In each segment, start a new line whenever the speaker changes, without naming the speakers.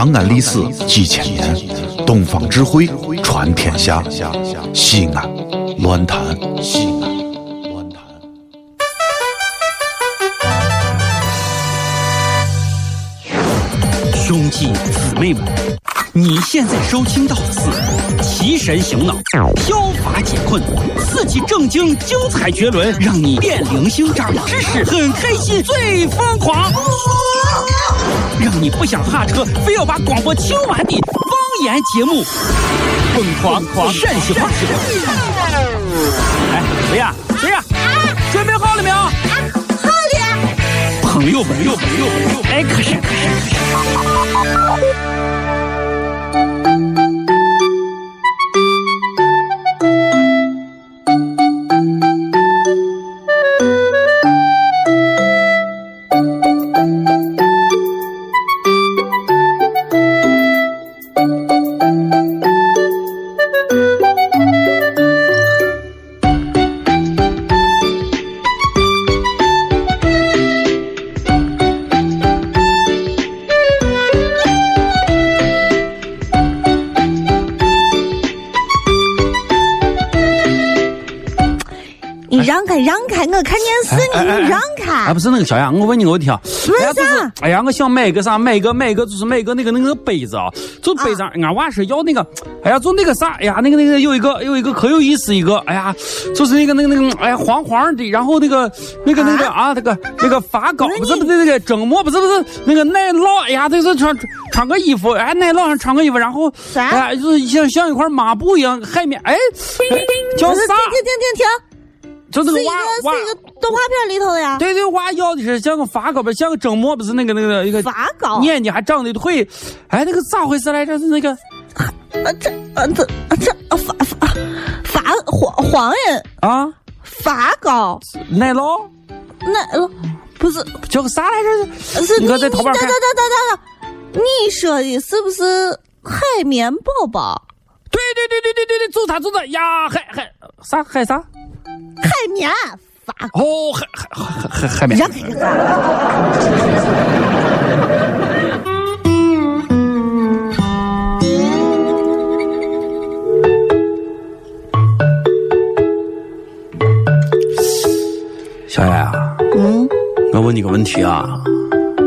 长安历史几千年，东方智慧传天下。西安，乱谈西安，乱谈。
兄弟姊妹们，你现在收听到的是提神醒脑、消乏解困、刺激正经、精彩绝伦，让你变灵性、长知识、很开心、最疯狂，你不想下车，非要把广播听完的方言节目，疯狂狂陕西话。哎，谁呀？谁呀？准备好了没有？
啊好了。
朋友，朋友，朋友，朋友，哎，可是，可是，可是。
让开，我看电视，你让开
哎，。不是那个小杨，我问你个问题啊。哎呀，就
问啥
是，哎呀，我想买一个啥，买一个，买一个，就是买一个那个那个杯子啊，就杯子，俺娃是要那个，哎呀，就那个啥，哎呀，那个那个有一个有一个可有意思一个，哎呀，就是那个那个那个，哎呀，黄黄的，然后那个那个那个啊，那个那个发糕，不是不是那个蒸馍，不是不是那个奶酪，哎呀，就是穿穿个衣服，哎，奶酪上穿个衣服，然后，
啥
哎呀，就是像像一块抹布一样，海绵，哎，叫啥
停？停停停停，
就那个娃
是一个。是一个动画片里头的呀。
对对，娃要的是像个发糕，不像个蒸馍，不是那个那个一个
发糕
年纪还长得腿，哎，那个咋回事来着？是那个
啊这啊这啊这啊发发发黄黄人
啊，
发糕
奶酪
奶酪不是
叫个啥来着？
是
你看在淘宝看
等等等等等，你说的是不是海绵宝宝？
对对对对对对对，就它就它呀，海海啥海啥？
海绵发。
哦，海海海海海绵。
让开让开。
小雅，
嗯
我问你个问题啊，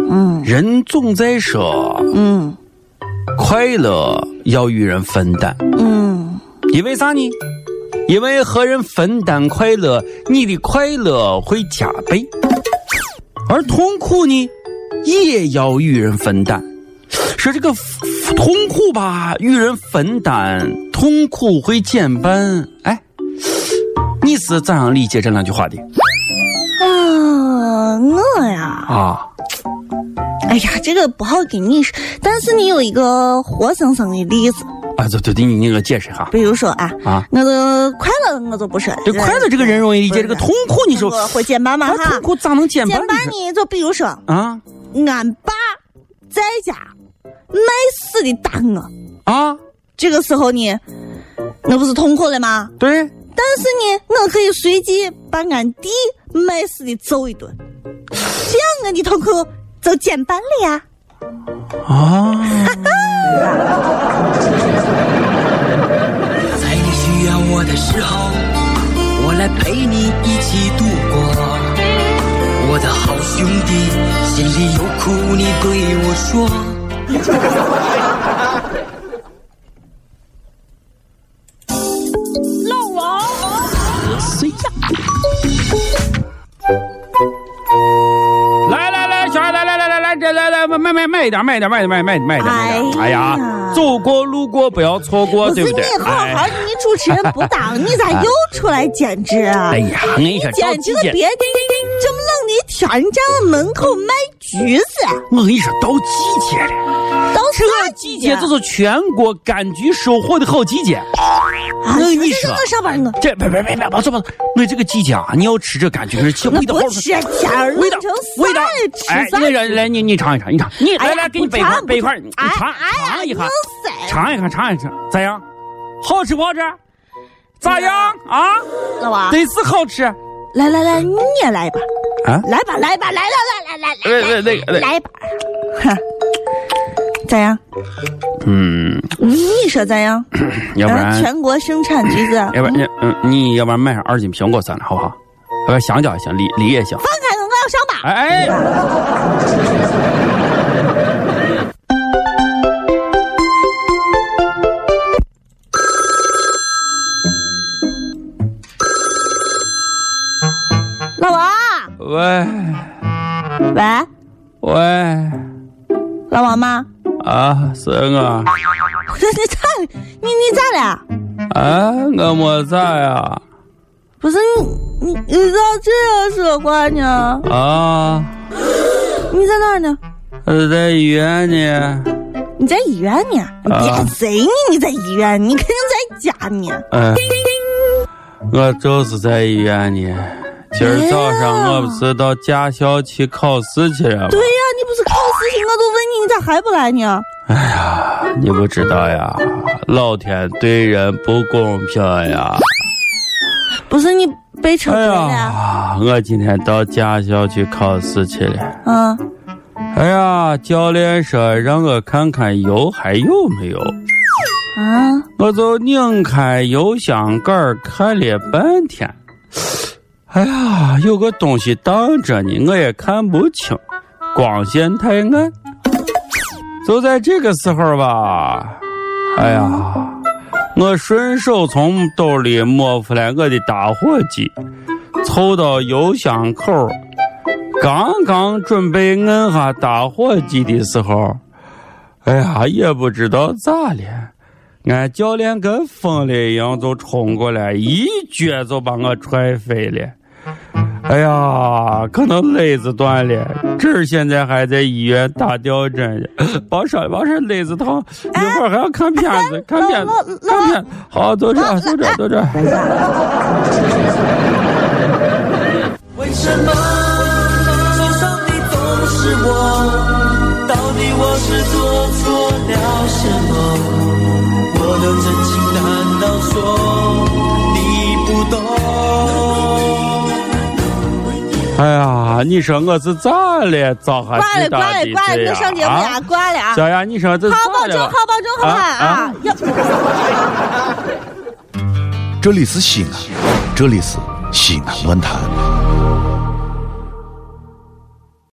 嗯
人总在说
嗯
快乐要与人分担，
嗯，
因为啥呢？因为和人分担快乐，你的快乐会加倍；而痛苦呢，也要与人分担。说这个痛苦吧，与人分担，痛苦会减半。哎，你是咋样理解这两句话的
啊，我呀，
啊？
哎呀，这个不好跟你说，但是你有一个活生生的例子，
啊，对对对，你你给我解释一下
比如说啊，
啊。
那个快乐我就不说了，
这快乐这个人容易理解，这个痛苦你说，
我会减半吗？
啊
哈
痛，苦咋能减半
减半
呢？
就比如说
啊
俺爸在家卖死的打我，
啊，
这个时候呢，那不是痛苦了吗？
对，
但是呢，我可以随即把俺弟卖死的揍一顿，这样我的痛苦就减半了呀。
啊。
的时候，我来陪你一起度过。我的好兄弟，心里有苦你对我说。
老王，
谁呀？买买买一点，买一点，买一点，买买买一点，买一点。哎
哎呀
呀，走过路过不要错过，对不对？
你好好
哎
的，你主持人不当，你咋又出来兼职啊？
哎呀，我跟你说，找
兼职个别的，这么冷的天站我门口卖橘子，
我跟你说，到季节了，
到
这
啥
季节就是全国柑橘收获的好季节。
啊？
我跟你说
是我上班我
这别别别别，别说吧，我这个季节啊，你要吃这柑橘，是味道好
不吃天儿
味道味道，哎
吃，饭
来来来，你你尝一尝，你尝，你来来，给你
不
备一块掰一块，你
尝
尝一下尝一下尝一尝，咋样？好吃不好吃？咋样啊？
老王，
得是好吃。
来来来，你也来吧，
啊
来吧来吧，来来来来来来
来来
来吧，哼，咋样？
嗯，
你你说咋样？
要不然，
啊全国生产橘子，
要不然你嗯，你要不然买上二斤苹果算了，好不好？要不然香蕉也行，梨梨也行。
放开我，我要上吧。
哎啊，是我
你咋？你你咋了？
啊，我没咋呀
不是你你你咋这样说话呢？
啊，
你在哪儿呢？
我在医院呢。
你在医院呢？你别贼呢！你在医院，你肯定在家呢。
哎，我就是在医院呢。今儿早上我不是到驾校去考试去了吗？
对呀，你不是考试去，我都问你，你咋还不来呢？
哎呀，你不知道呀，老天对人不公平呀！
不是你被车
哎？呀，我今天到驾校去考试去了。
嗯，
哎呀，教练说让我看看油还有没有，
啊，
我就拧开油箱盖儿看了半天。哎呀，有个东西挡着呢，我也看不清，光线太暗。就在这个时候吧，哎呀，我顺手从兜里摸出来我的打火机，凑到油箱口，刚刚准备摁下打火机的时候，哎呀，也不知道咋了。俺教练跟疯了一样就冲过来，一脚就把我踹飞了。哎呀，可能勒子断了，这儿现在还在医院打吊针呢。别说了，别说子疼，一会儿还要看片子，看片子，看片子。好，坐这，坐这，坐这。
为什么受伤的总是我？
哎呀，你说我是咋了？咋还
挂了挂了挂了，你上节目
啊
呀，挂了啊！
小杨，你说这
好保重，
咋了
好？保重，好不好
啊
啊？要
这里是西安，这里是西安论坛。